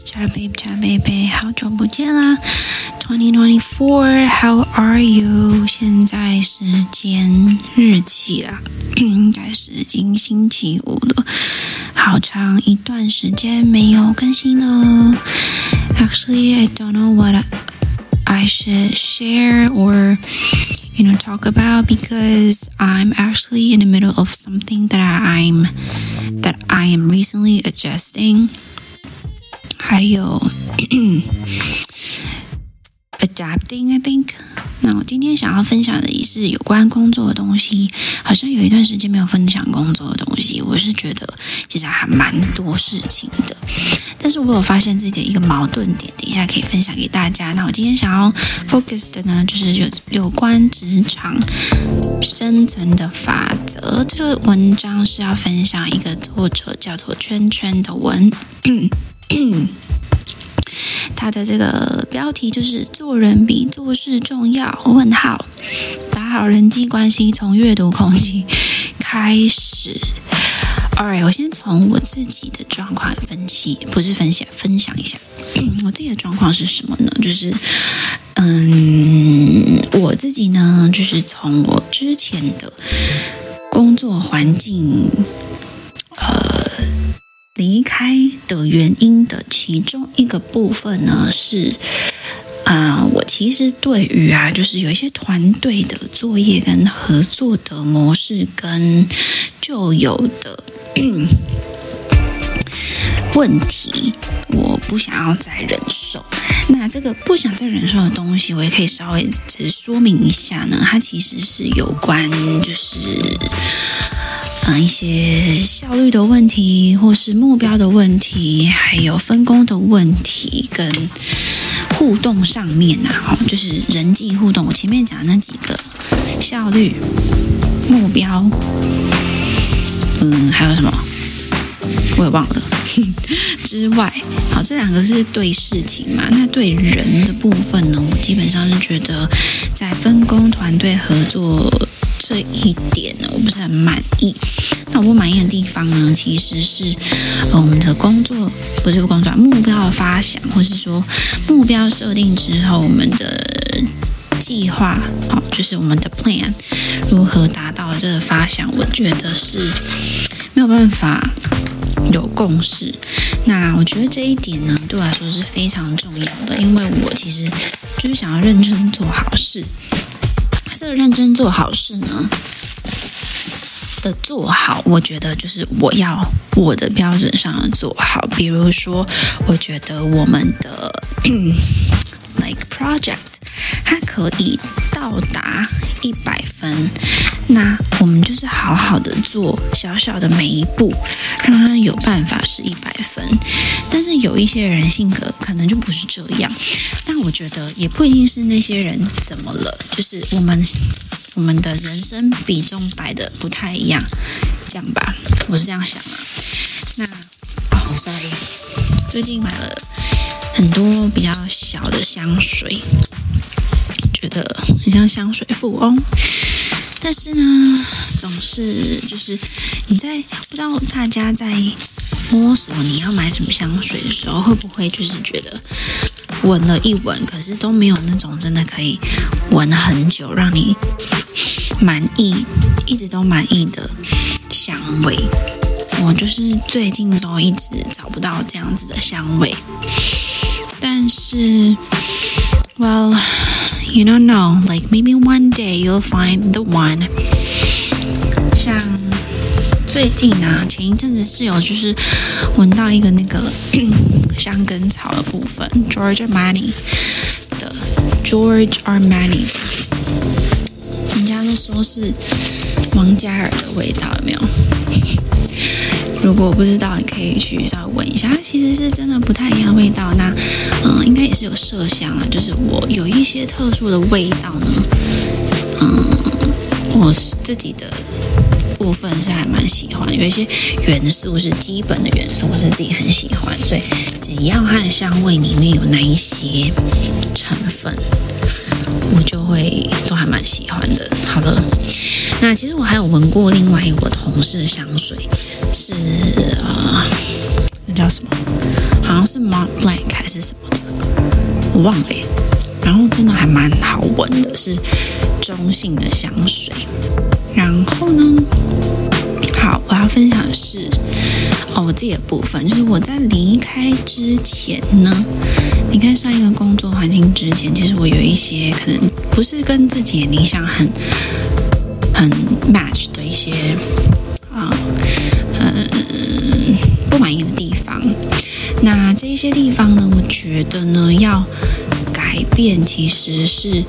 Chat Babe Chat Babe，好久不见啦！Twenty twenty four，How are you？现在时间日期啦，应该是已经星期五了，好长一段时间没有更新了。Actually, I don't know what I should share or you know talk about because I'm actually in the middle of something that I'm that I am recently adjusting. 还有 adapting, I think. 那我今天想要分享的也是有关工作的东西，好像有一段时间没有分享工作的东西。我是觉得其实还蛮多事情的，但是我有发现自己的一个矛盾点，等一下可以分享给大家。那我今天想要 focus 的呢，就是有有关职场生存的法则。这个文章是要分享一个作者叫做圈圈的文。他的这个标题就是“做人比做事重要”。问号，打好人际关系从阅读空气开始。Alright，我先从我自己的状况分析，不是分享，分享一下。我自己的状况是什么呢？就是，嗯，我自己呢，就是从我之前的工作环境，呃。离开的原因的其中一个部分呢，是啊、我其实对于啊，就是有一些团队的作业跟合作的模式跟旧有的问题，我不想要再忍受。那这个不想再忍受的东西，我也可以稍微只说明一下呢，它其实是有关就是。啊，一些效率的问题，或是目标的问题，还有分工的问题，跟互动上面啊，就是人际互动。我前面讲的那几个效率、目标，嗯，还有什么？我也忘了。之外，好，这两个是对事情嘛？那对人的部分呢？我基本上是觉得，在分工、团队合作。这一点呢，我不是很满意。那我不满意的地方呢，其实是我们的工作不是工作目标的发想，或是说目标设定之后，我们的计划，好，就是我们的 plan 如何达到这个发想，我觉得是没有办法有共识。那我觉得这一点呢，对我来说是非常重要的，因为我其实就是想要认真做好事。这个认真做好事呢的做好，我觉得就是我要我的标准上做好。比如说，我觉得我们的 like project 它可以到达一百分，那我们就是好好的做小小的每一步，让它有办法是一百分。但是有一些人性格可能就不是这样。但我觉得也不一定是那些人怎么了，就是我们我们的人生比重摆的不太一样，这样吧，我是这样想啊。那哦，sorry，最近买了很多比较小的香水，觉得很像香水富翁。但是呢，总是就是你在不知道大家在摸索你要买什么香水的时候，会不会就是觉得。闻了一闻，可是都没有那种真的可以闻很久，让你满意，一直都满意的香味。我就是最近都一直找不到这样子的香味。但是，Well, you don't know, like maybe one day you'll find the one。像最近啊，前一阵子是有就是闻到一个那个。香根草的部分，George Armani 的 George Armani，人家都说是王嘉尔的味道，有没有？ 如果不知道，你可以去稍微闻一下，它其实是真的不太一样的味道。那嗯，应该也是有麝香啊，就是我有一些特殊的味道呢，嗯，我自己的。部分是还蛮喜欢，有一些元素是基本的元素，我是自己很喜欢，所以只要它的香味里面有那一些成分，我就会都还蛮喜欢的。好了，那其实我还有闻过另外一个同事的香水，是呃那叫什么？好像是 Mont Blanc 还是什么的，我忘了。然后真的还蛮好闻的，是中性的香水。然后呢，好，我要分享的是哦，我自己的部分，就是我在离开之前呢，离开上一个工作环境之前，其实我有一些可能不是跟自己的理想很很 match 的一些啊，嗯，不满意的地方。那这些地方呢，我觉得呢，要改变其实是。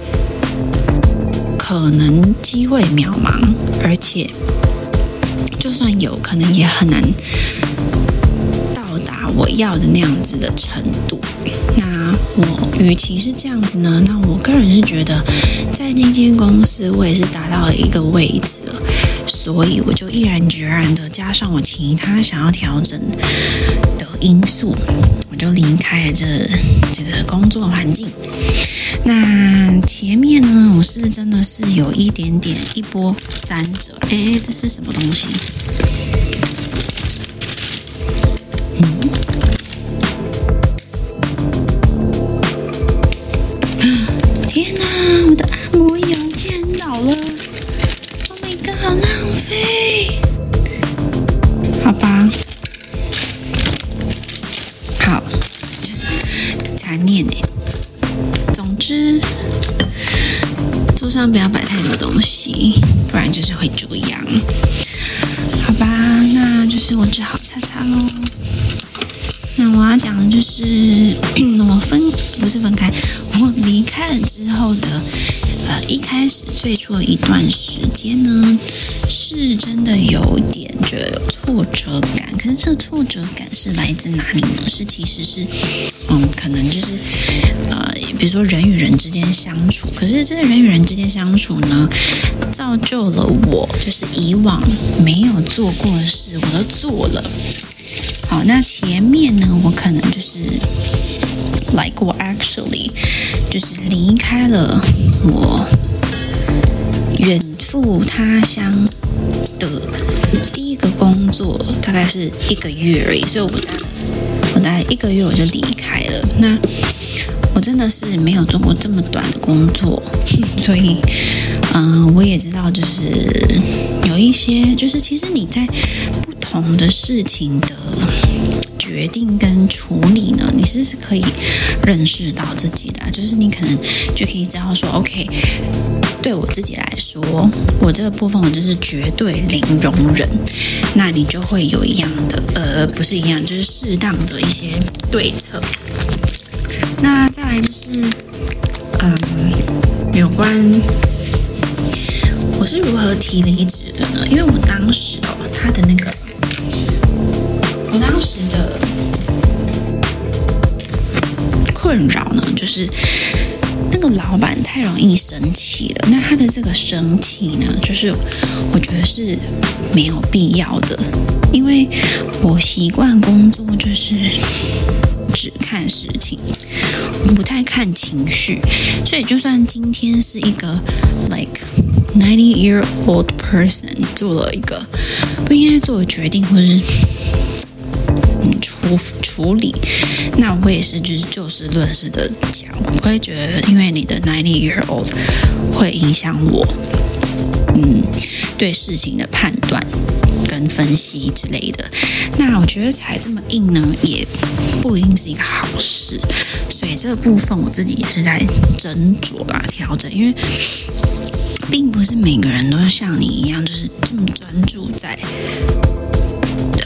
可能机会渺茫，而且就算有可能也很难到达我要的那样子的程。那我与其是这样子呢，那我个人是觉得，在那间公司我也是达到了一个位置了，所以我就毅然决然的加上我其他想要调整的因素，我就离开了这这个工作环境。那前面呢，我是真的是有一点点一波三折。哎，这是什么东西？嗯？总之。桌上不要摆太多东西，不然就是会这样。好吧，那就是我只好擦擦喽。那我要讲的就是 我分不是分开，我离开了之后的呃，一开始最初的一段时间呢，是真的有点觉得有挫折感。可是这个挫折感是来自哪里呢？是其实是嗯，可能就是呃，比如说人与人之间相处，可是这个人与人之间相处呢，造就了我就是以往没有做过的事，我都做了。好，那前面呢，我可能就是，like actually 就是离开了我远赴他乡的第一个工作，大概是一个月而已，所以我大我大概一个月我就离开。那我真的是没有做过这么短的工作，所以，嗯、我也知道，就是有一些，就是其实你在不。同的事情的决定跟处理呢，你是是可以认识到自己的，就是你可能就可以知道说，OK，对我自己来说，我这个部分我就是绝对零容忍，那你就会有一样的，呃，不是一样，就是适当的一些对策。那再来就是，嗯，有关我是如何提离职的呢？因为我当时哦，他的那个。我当时的困扰呢，就是那个老板太容易生气了。那他的这个生气呢，就是我觉得是没有必要的，因为我习惯工作就是只看事情，不太看情绪，所以就算今天是一个 like ninety year old person 做了一个不应该做的决定，或者是。处处理，那我也是就是就事论事的讲，我会觉得因为你的 ninety year old 会影响我，嗯，对事情的判断分析之类的。那我觉得踩这么硬呢，也不一定是一个好事。所以这个部分我自己也是在斟酌吧，调整，因为并不是每个人都像你一样，就是这么专注在。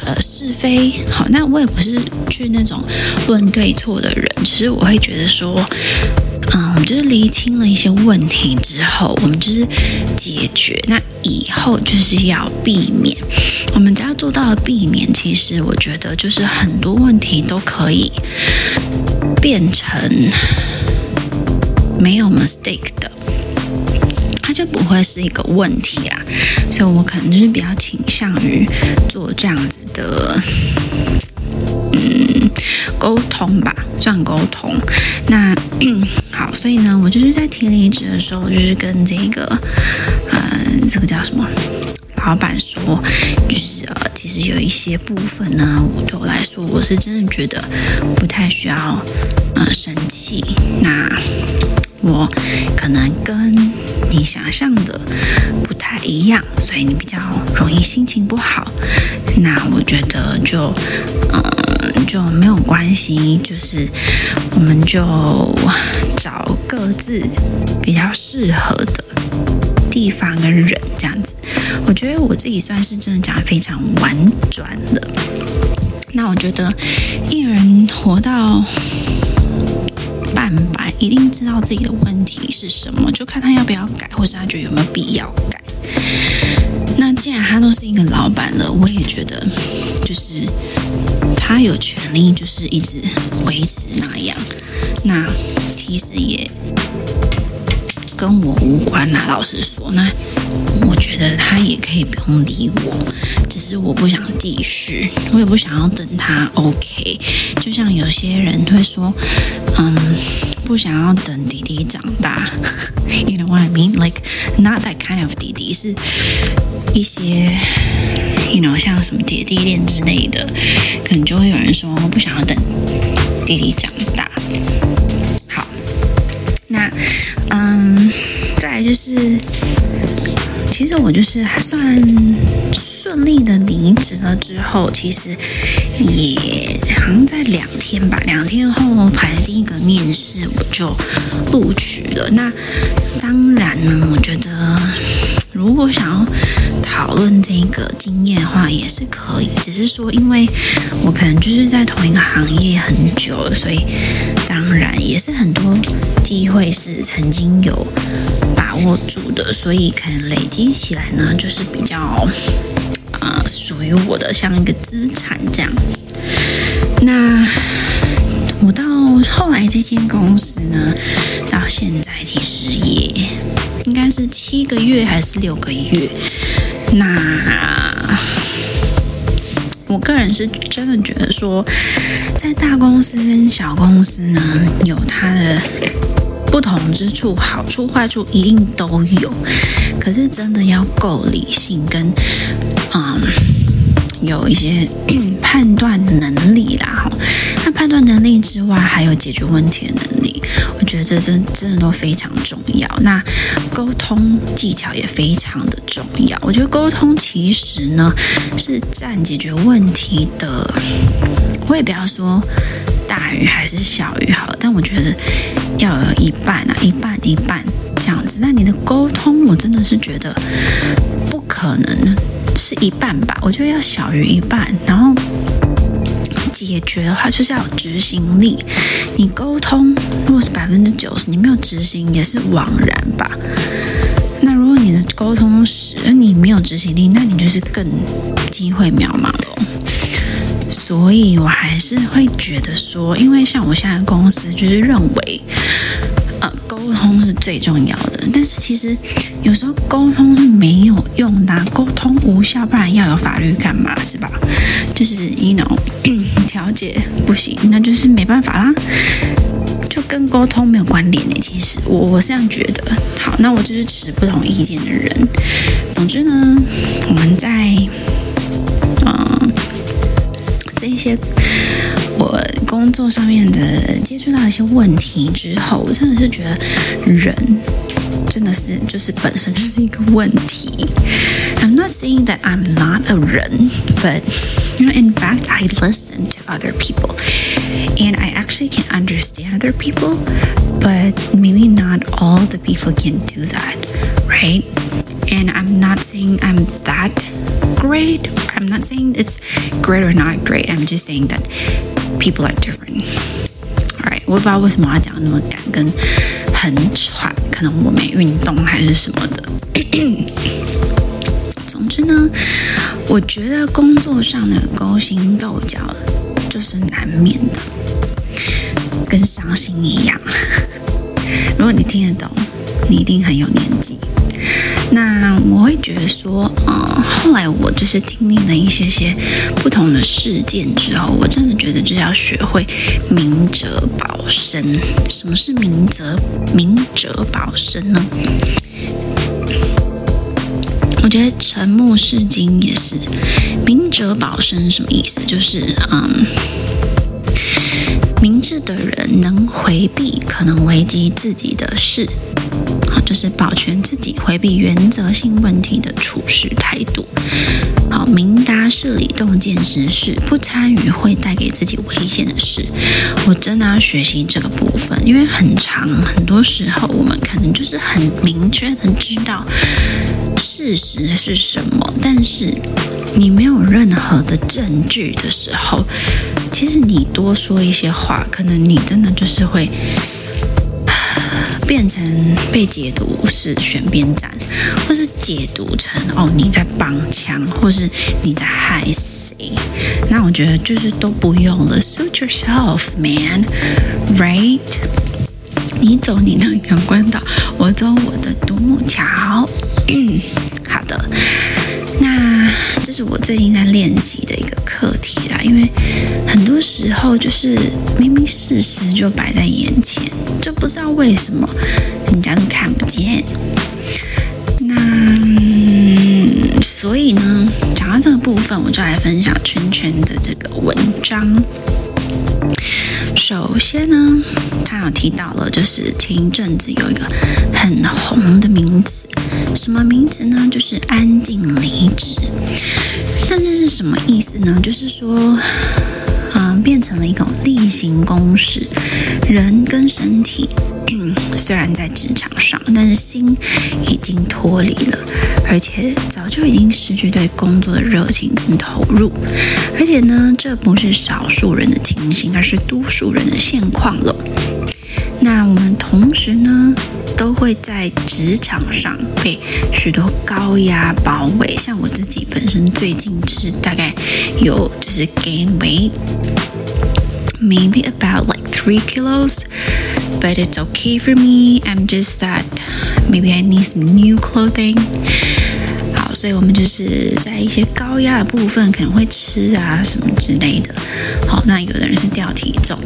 呃，是非好，那我也不是去那种论对错的人，只是我会觉得说，嗯，我们就是厘清了一些问题之后，我们就是解决，那以后就是要避免，我们只要做到了避免，其实我觉得就是很多问题都可以变成没有 mistake 的。它就不会是一个问题啦，所以我可能就是比较倾向于做这样子的，嗯，沟通吧，算沟通。那，好，所以呢，我就是在提离职的时候，就是跟这个，嗯，这个叫什么？老板说，就是呃，其实有一些部分呢，我对我来说，我是真的觉得不太需要呃生气。那我可能跟你想象的不太一样，所以你比较容易心情不好。那我觉得就嗯、就没有关系，就是我们就找各自比较适合的地方跟人这样子。我觉得我自己算是真的讲得非常婉转的。那我觉得一人活到半百，一定知道自己的问题是什么，就看他要不要改，或是他觉得有没有必要改。那既然他都是一个老板了，我也觉得就是他有权利，就是一直维持那样。那其实也。跟我无关呐，老实说，那我觉得他也可以不用理我，只是我不想继续，我也不想要等他 OK。就像有些人会说，嗯，不想要等弟弟长大，You know what I mean? Like not that kind of 弟弟，是一些，You know，像什么姐弟恋之类的，可能就会有人说，不想要等弟弟长就是，其实我就是还算顺利的离职了之后，其实也好像在两天吧，两天后排第一个面试，我就录取了。那当然呢，我觉得如果想要讨论这个经验的话，也是可以，只是说因为我可能就是在同一个行业很久了，所以当然也是很多。机会是曾经有把握住的，所以可能累积起来呢，就是比较、呃、属于我的像一个资产这样子。那我到后来这间公司呢，到现在其实也应该是七个月还是六个月。那我个人是真的觉得说，在大公司跟小公司呢，有它的。不同之处，好处坏处一定都有，可是真的要够理性跟嗯有一些 判断能力啦。判断能力之外，还有解决问题的能力，我觉得这真真的都非常重要。那沟通技巧也非常的重要。我觉得沟通其实呢是占解决问题的，我也不要说。大于还是小于好，但我觉得要有一半啊，一半一半这样子。那你的沟通，我真的是觉得不可能是一半吧？我觉得要小于一半。然后解决的话，就是要有执行力。你沟通如果是百分之九十，你没有执行也是枉然吧？那如果你的沟通时你没有执行力，那你就是更机会渺茫了。所以，我还是会觉得说，因为像我现在公司就是认为，呃，沟通是最重要的。但是其实有时候沟通是没有用的，沟通无效，不然要有法律干嘛？是吧？就是，you know，调解不行，那就是没办法啦，就跟沟通没有关联的。其实我我是这样觉得。好，那我就是持不同意见的人。总之呢，我们在，嗯、这一些我工作上面的接触到一些问题之后，我真的是觉得人真的是就是本身就是一个问题。I'm not saying that I'm not a 人，but you know, in fact, I listen to other people, and I actually can understand other people, but maybe not all the people can do that, right? And I'm not saying I'm that great. I'm not saying it's great or not great. I'm just saying that people are different. Alright，我不知道为什么要讲那么赶跟很喘，可能我没运动还是什么的。总之呢，我觉得工作上的勾心斗角就是难免的，跟伤心一样。如果你听得懂，你一定很有年纪。那我会觉得说，嗯，后来我就是经历了一些些不同的事件之后，我真的觉得就是要学会明哲保身。什么是明哲明哲保身呢？我觉得沉默是金也是，明哲保身什么意思？就是嗯。明智的人能回避可能危及自己的事，好，就是保全自己，回避原则性问题的处事态度。好，明达事理，洞见时事，不参与会带给自己危险的事。我真的要学习这个部分，因为很长，很多时候我们可能就是很明确的知道事实是什么，但是你没有任何的证据的时候。其实你多说一些话，可能你真的就是会变成被解读是选边站，或是解读成哦你在帮腔，或是你在害谁。那我觉得就是都不用了，suit yourself, man, right？你走你的阳关道，我走我的独木桥。嗯，好的。那这是我最近在练习的一个课题啦，因为很多时候就是明明事实就摆在眼前，就不知道为什么人家都看不见。那所以呢，讲到这个部分，我就来分享圈圈的这个文章。首先呢，他有提到了，就是前一阵子有一个很红的名词，什么名字呢？就是安静离职。但是什么意思呢？就是说。嗯，变成了一种例行公事。人跟身体，嗯，虽然在职场上，但是心已经脱离了，而且早就已经失去对工作的热情跟投入。而且呢，这不是少数人的情形，而是多数人的现况了。那我们同时呢，都会在职场上被许多高压包围。像我自己本身最近就是大概有就是 gain weight，maybe about like three kilos，but it's okay for me. I'm just that maybe I need some new clothing. 所以我们就是在一些高压的部分可能会吃啊什么之类的。好，那有的人是掉体重，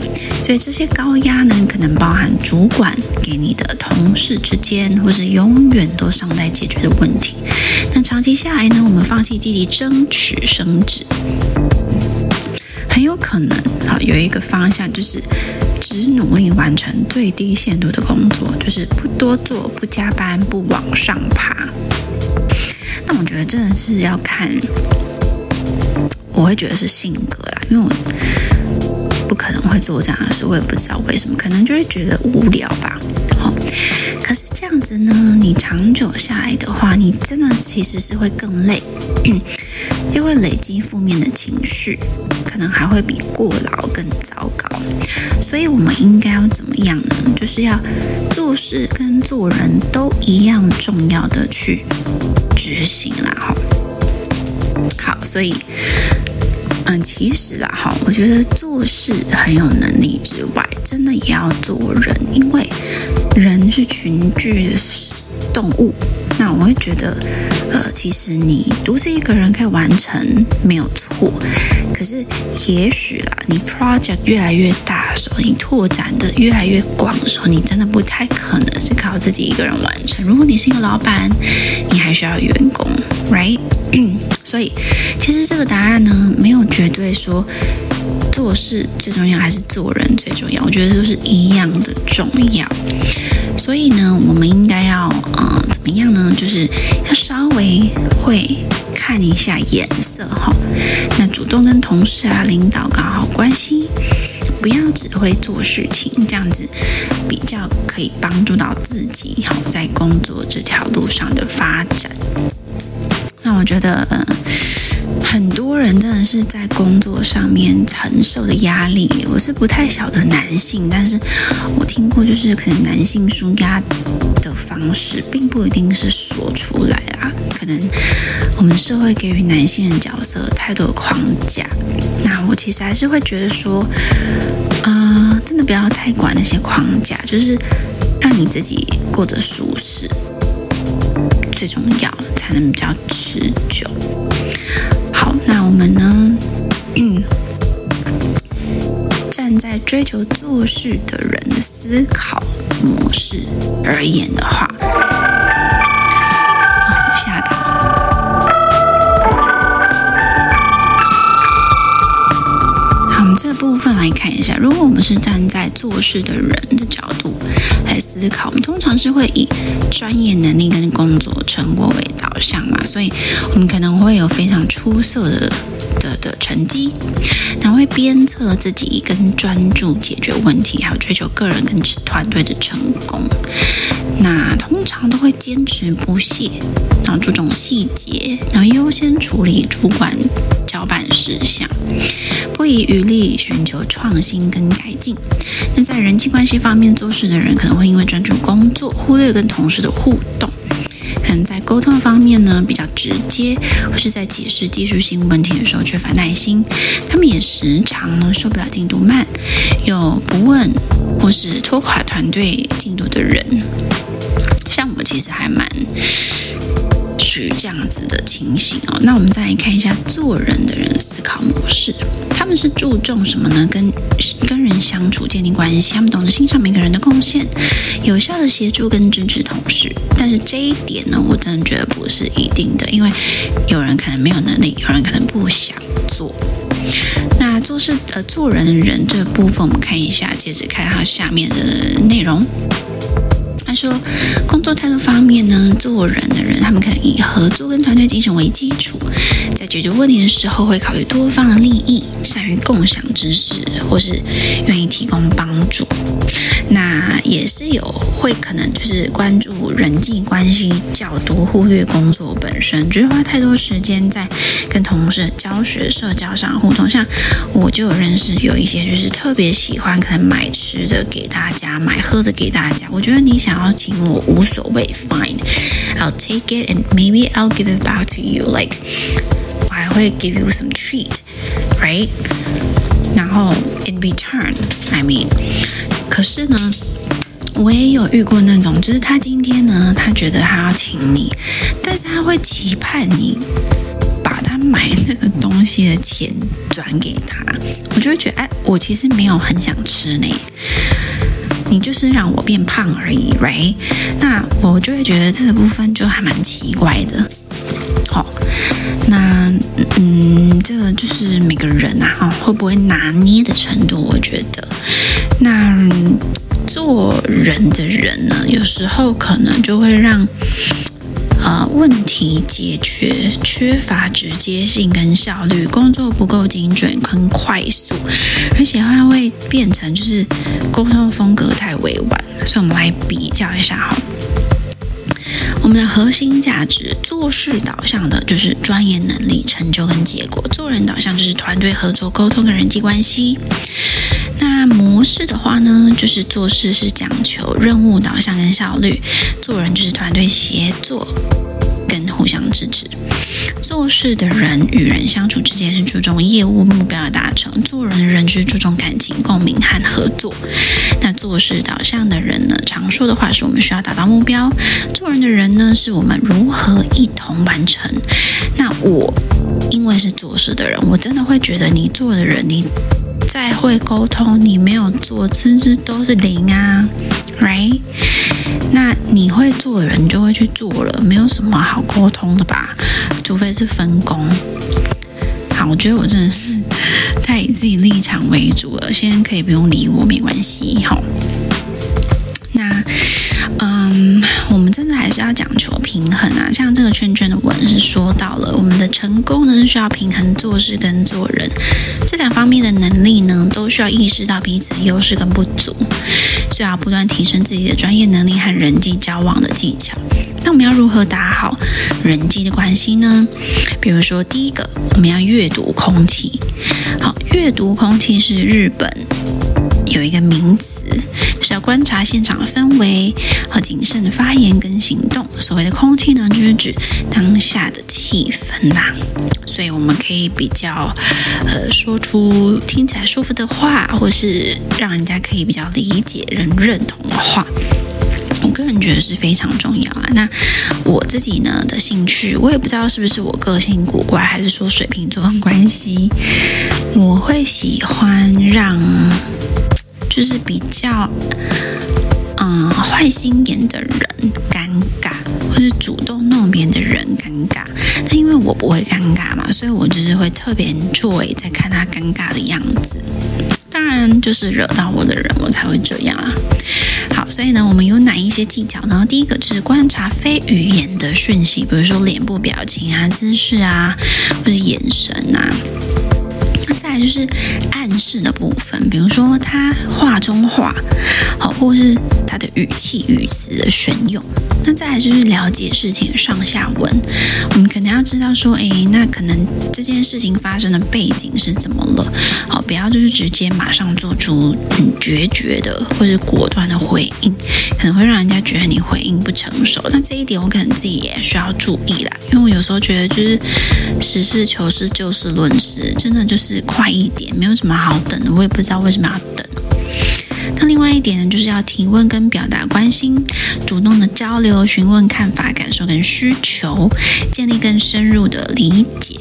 所以这些高压呢，可能包含主管给你的同事之间，或是永远都尚待解决的问题。那长期下来呢，我们放弃积极争取升职，很有可能啊有一个方向就是只努力完成最低限度的工作，就是不多做、不加班、不往上爬。但我觉得真的是要看，我会觉得是性格啦，因为我不可能会做这样的事，我也不知道为什么，可能就会觉得无聊吧。好，可是这样子呢，你长久下来的话，你真的其实是会更累，又会累积负面的情绪，可能还会比过劳更糟糕。所以我们应该要怎么样呢？就是要做事跟做人都一样重要的去。执行啦，哈，好，所以，嗯，其实啦，哈，我觉得做事很有能力之外，真的也要做人，因为人是群居的动物。那我会觉得，呃，其实你独自一个人可以完成没有错，可是也许啦，你 project 越来越大的时候，你拓展的越来越广的时候，你真的不太可能是靠自己一个人完成。如果你是一个老板，你还需要员工，right？所以其实这个答案呢，没有绝对说做事最重要还是做人最重要，我觉得都是一样的重要。所以呢，我们应该要，嗯，怎样呢？就是要稍微会看一下颜色哈。那主动跟同事啊、领导搞好关系，不要只会做事情，这样子比较可以帮助到自己哈，在工作这条路上的发展。那我觉得，嗯。很多人真的是在工作上面承受的压力，我是不太晓得男性，但是我听过，就是可能男性纾压的方式，并不一定是说出来啦，可能我们社会给予男性的角色太多的框架，那我其实还是会觉得说，啊、呃，真的不要太管那些框架，就是让你自己过得舒适最重要，才能比较持久。那我们呢？嗯，站在追求做事的人的思考模式而言的话，部分来看一下，如果我们是站在做事的人的角度来思考，我们通常是会以专业能力跟工作成果为导向嘛，所以我们可能会有非常出色的的的成绩，然后会鞭策自己跟专注解决问题，还有追求个人跟团队的成功。那通常都会坚持不懈，然后注重细节，然后优先处理主管交办事项，不遗余力寻求创新跟改进。那在人际关系方面做事的人，可能会因为专注工作，忽略跟同事的互动。可能在沟通方面呢，比较直接，或是在解释技术性问题的时候缺乏耐心。他们也时常呢受不了进度慢，又不问或是拖垮团队进度的人。像我其实还蛮属于这样子的情形哦。那我们再来看一下做人的人思考模式，他们是注重什么呢？跟跟人相处，建立关系，他们懂得欣赏每个人的贡献，有效的协助跟支持同事。但是这一点呢，我真的觉得不是一定的，因为有人可能没有能力，有人可能不想做。那做事呃做人的人这部分，我们看一下，接着看他下面的内容。说，工作态度方面呢，做人的人，他们可能以合作跟团队精神为基础，在解决问题的时候会考虑多方的利益，善于共享知识，或是愿意提供帮助。那也是有会可能就是关注人际关系较多，忽略工作本身，觉得花太多时间在跟同事教学、社交上互动。像我就有认识有一些就是特别喜欢可能买吃的给大家，买喝的给大家。我觉得你想。要请我无所谓，fine，I'll take it and maybe I'll give it back to you。Like，我还会 give you some treat，right？然后 in return，I mean，可是呢，我也有遇过那种，就是他今天呢，他觉得他要请你，但是他会期盼你把他买这个东西的钱转给他，我就会觉得，哎，我其实没有很想吃呢。你就是让我变胖而已，right？那我就会觉得这个部分就还蛮奇怪的。好，那嗯，这个就是每个人啊，哈，会不会拿捏的程度，我觉得。那做人的人呢，有时候可能就会让。呃，问题解决缺乏直接性跟效率，工作不够精准跟快速，而且还会变成就是沟通风格太委婉。所以，我们来比较一下哈。我们的核心价值，做事导向的就是专业能力、成就跟结果；做人导向就是团队合作、沟通跟人际关系。那模式的话呢，就是做事是讲求任务导向跟效率，做人就是团队协作互相支持。做事的人与人相处之间是注重业务目标的达成，做人的人是注重感情共鸣和合作。那做事导向的人呢，常说的话是我们需要达到目标；做人的人呢，是我们如何一同完成。那我因为是做事的人，我真的会觉得你做的人你。再会沟通，你没有做，甚至都是零啊，right？那你会做的人就会去做了，没有什么好沟通的吧？除非是分工。好，我觉得我真的是太以自己立场为主了，先可以不用理我，没关系。好，那。嗯，我们真的还是要讲求平衡啊。像这个圈圈的文是说到了，我们的成功呢是需要平衡做事跟做人这两方面的能力呢，都需要意识到彼此的优势跟不足，需要不断提升自己的专业能力和人际交往的技巧。那我们要如何打好人际的关系呢？比如说，第一个，我们要阅读空气。好，阅读空气是日本有一个名词。要观察现场的氛围和谨慎的发言跟行动。所谓的空气呢，就是指当下的气氛呐、所以我们可以比较，呃，说出听起来舒服的话，或是让人家可以比较理解、人认同的话。我个人觉得是非常重要啊。那我自己呢的兴趣，我也不知道是不是我个性古怪，还是说水瓶座的关系，我会喜欢让。就是比较，嗯，坏心眼的人尴尬，或是主动弄别人的人尴尬。但因为我不会尴尬嘛，所以我就是会特别 enjoy 在看他尴尬的样子。当。然就是惹到我的人，我才会这样啊。好，所以呢，我们有哪一些技巧呢？第一个就是观察非语言的讯息，比如说脸部表情啊、姿势啊，或是眼神啊。那再就是暗示的部分，比如说他话中话，好，或是他的语气语词的选用。那再来就是了解事情的上下文，我们可能要知道说，哎，那可能这件事情发生的背景是怎么了？好，不要就是直接马上做出很决绝的或者果断的回应，可能会让人家觉得你回应不成熟。那这一点我可能自己也需要注意啦，因为我有时候觉得就是实事求是、就事论事，真的就是快一点，没有什么好等的。我也不知道为什么要等。那另外一点呢，就是要提问跟表达关心，主动的交流，询问看法、感受跟需求，建立更深入的理解。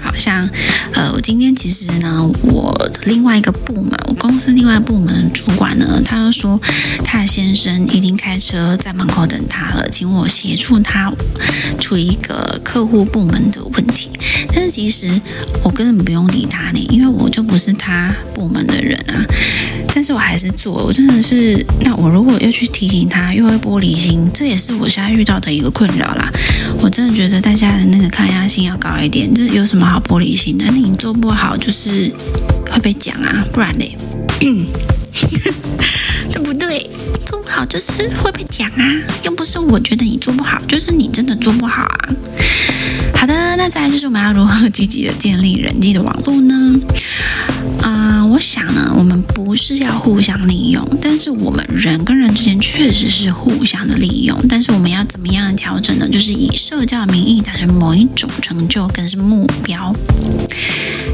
好像，呃，我今天其实呢，我的另外一个部门，我公司另外一个部门主管呢，他就说他的先生已经开车在门口等他了，请我协助他处理一个客户部门的问题。但是其实我根本不用理他呢，因为我就不是他部门的人啊。但是我还是做，我真的是，那我如果要去提醒他，又会玻璃心，这也是我现在遇到的一个困扰啦。我真的觉得大家的那个抗压性要高一点，这有什么好玻璃心的？那你做不好就是会被讲啊，不然嘞，这不对，做不好就是会被讲啊，又不是我觉得你做不好，就是你真的做不好啊。好的，那再来就是我们要如何积极的建立人际的网络呢？啊、我想呢，我们不是要互相利用，但是我们人跟人之间确实是互相的利用，但是我们要怎么样调整呢？就是以社交名义达成某一种成就，跟是目标，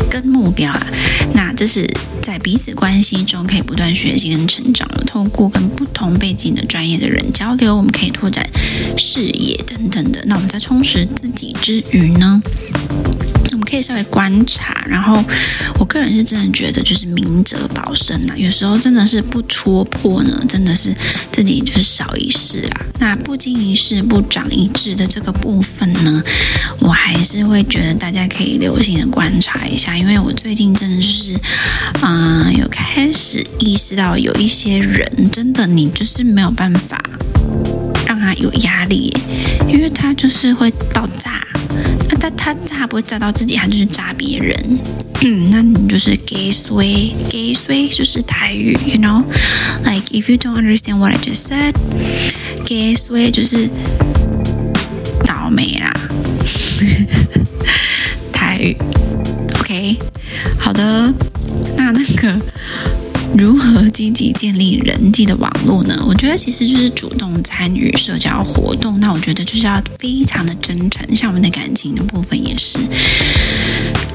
跟目标啊，那这是在彼此关系中可以不断学习跟成长的。透过跟不同背景的专业的人交流，我们可以拓展视野等等的。那我们在充实自己之余呢，可以稍微观察。然后，我个人是真的觉得，就是明哲保身呐。有时候真的是不戳破呢，真的是自己就是少一事啦。那不经一事不长一智的这个部分呢，我还是会觉得大家可以留心的观察一下，因为我最近真的是，啊、有开始意识到有一些人真的你就是没有办法让他有压力，因为他就是会爆炸。那他他炸不会炸到自己，他就是炸别人。嗯，那你就是 gay 衰 gay 衰就是台语，you know，like if you don't understand what I just said，gay 衰就是倒霉啦。台语，OK，好的，那那个。如何积极建立人际的网络呢？我觉得其实就是主动参与社交活动。那我觉得就是要非常的真诚，像我们的感情的部分也是。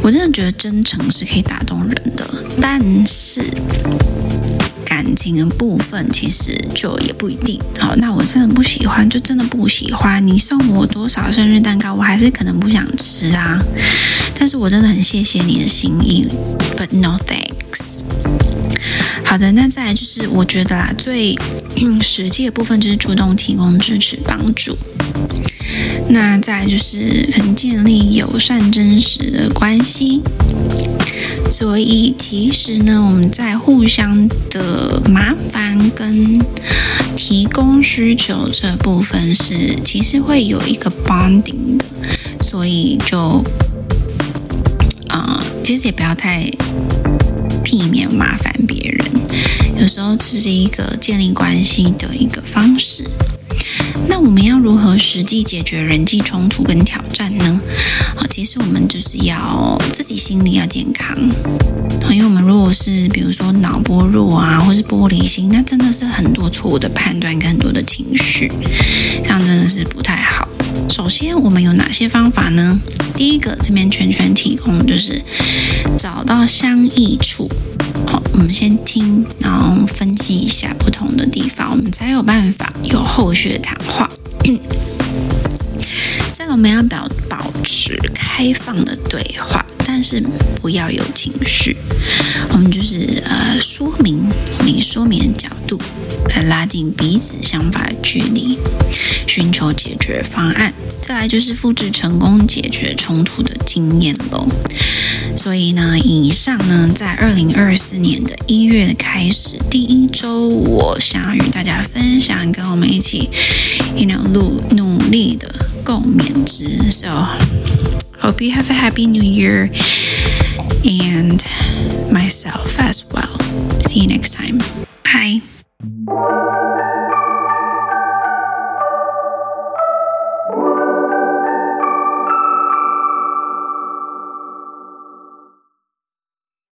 我真的觉得真诚是可以打动人的，但是感情的部分其实就也不一定。好，那我真的不喜欢，就真的不喜欢。你送我多少生日蛋糕，我还是可能不想吃啊。但是我真的很谢谢你的心意，but no thanks。好的，那再来就是我觉得啦，最实际的部分就是主动提供支持帮助。那再来就是很建立友善真实的关系。所以其实呢，我们在互相的麻烦跟提供需求这部分是其实会有一个 bonding 的，所以就啊、其实也不要太。避免麻烦别人，有时候这是一个建立关系的一个方式。那我们要如何实际解决人际冲突跟挑战呢？好，其实我们就是要自己心理要健康。因为我们如果是比如说脑波弱啊，或是玻璃心，那真的是很多错误的判断跟很多的情绪，这样真的是不太好。首先，我们有哪些方法呢？第一个，这边全权提供就是找到相异处。好，我们先听，然后分析一下不同的地方，我们才有办法有后续的谈话。再来，我们要保保持开放的对话，但是不要有情绪。我们就是呃说明，以说明的角度来拉近彼此想法的距离，寻求解决方案。再来就是复制成功解决冲突的经验喽。所以呢，以上呢，在二零二四年的一月的开始，第一周，我想与大家分享，跟我们一起，you know，努努力的共勉之。So hope you have a happy new year and myself as well. See you next time.